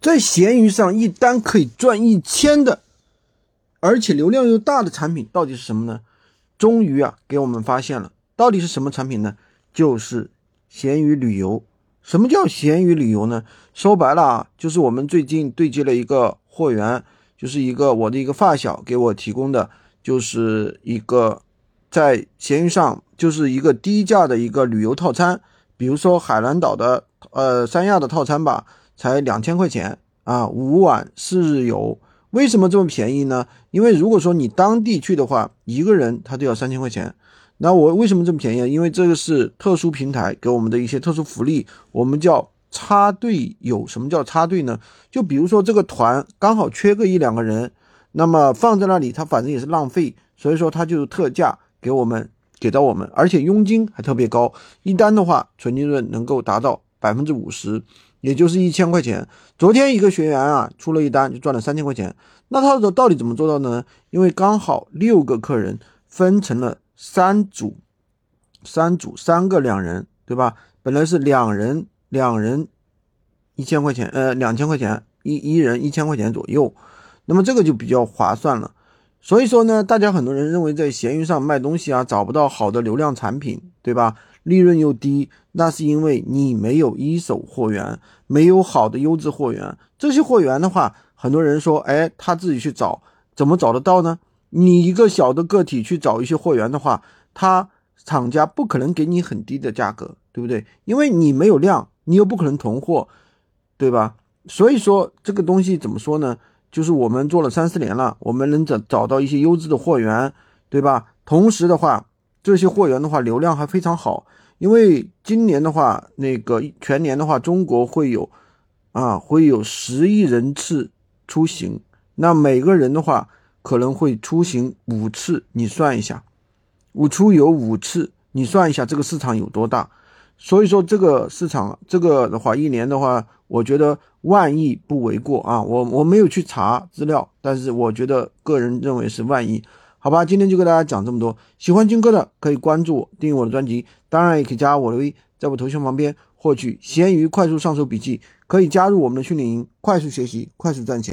在闲鱼上一单可以赚一千的，而且流量又大的产品到底是什么呢？终于啊，给我们发现了，到底是什么产品呢？就是闲鱼旅游。什么叫闲鱼旅游呢？说白了啊，就是我们最近对接了一个货源，就是一个我的一个发小给我提供的，就是一个在闲鱼上就是一个低价的一个旅游套餐，比如说海南岛的呃三亚的套餐吧，才两千块钱啊，五晚四日游。为什么这么便宜呢？因为如果说你当地去的话，一个人他都要三千块钱。那我为什么这么便宜？因为这个是特殊平台给我们的一些特殊福利，我们叫插队友。什么叫插队呢？就比如说这个团刚好缺个一两个人，那么放在那里，他反正也是浪费，所以说他就是特价给我们给到我们，而且佣金还特别高，一单的话纯利润能够达到百分之五十，也就是一千块钱。昨天一个学员啊出了一单就赚了三千块钱，那他到底怎么做到呢？因为刚好六个客人分成了。三组，三组，三个两人，对吧？本来是两人，两人一千块钱，呃，两千块钱，一一人一千块钱左右，那么这个就比较划算了。所以说呢，大家很多人认为在闲鱼上卖东西啊，找不到好的流量产品，对吧？利润又低，那是因为你没有一手货源，没有好的优质货源。这些货源的话，很多人说，哎，他自己去找，怎么找得到呢？你一个小的个体去找一些货源的话，他厂家不可能给你很低的价格，对不对？因为你没有量，你又不可能囤货，对吧？所以说这个东西怎么说呢？就是我们做了三四年了，我们能找找到一些优质的货源，对吧？同时的话，这些货源的话流量还非常好，因为今年的话，那个全年的话，中国会有啊会有十亿人次出行，那每个人的话。可能会出行五次，你算一下，五出游五次，你算一下这个市场有多大？所以说这个市场，这个的话，一年的话，我觉得万亿不为过啊。我我没有去查资料，但是我觉得个人认为是万亿。好吧，今天就给大家讲这么多。喜欢军哥的可以关注我，订阅我的专辑，当然也可以加我的微，在我头像旁边获取闲鱼快速上手笔记，可以加入我们的训练营，快速学习，快速赚钱。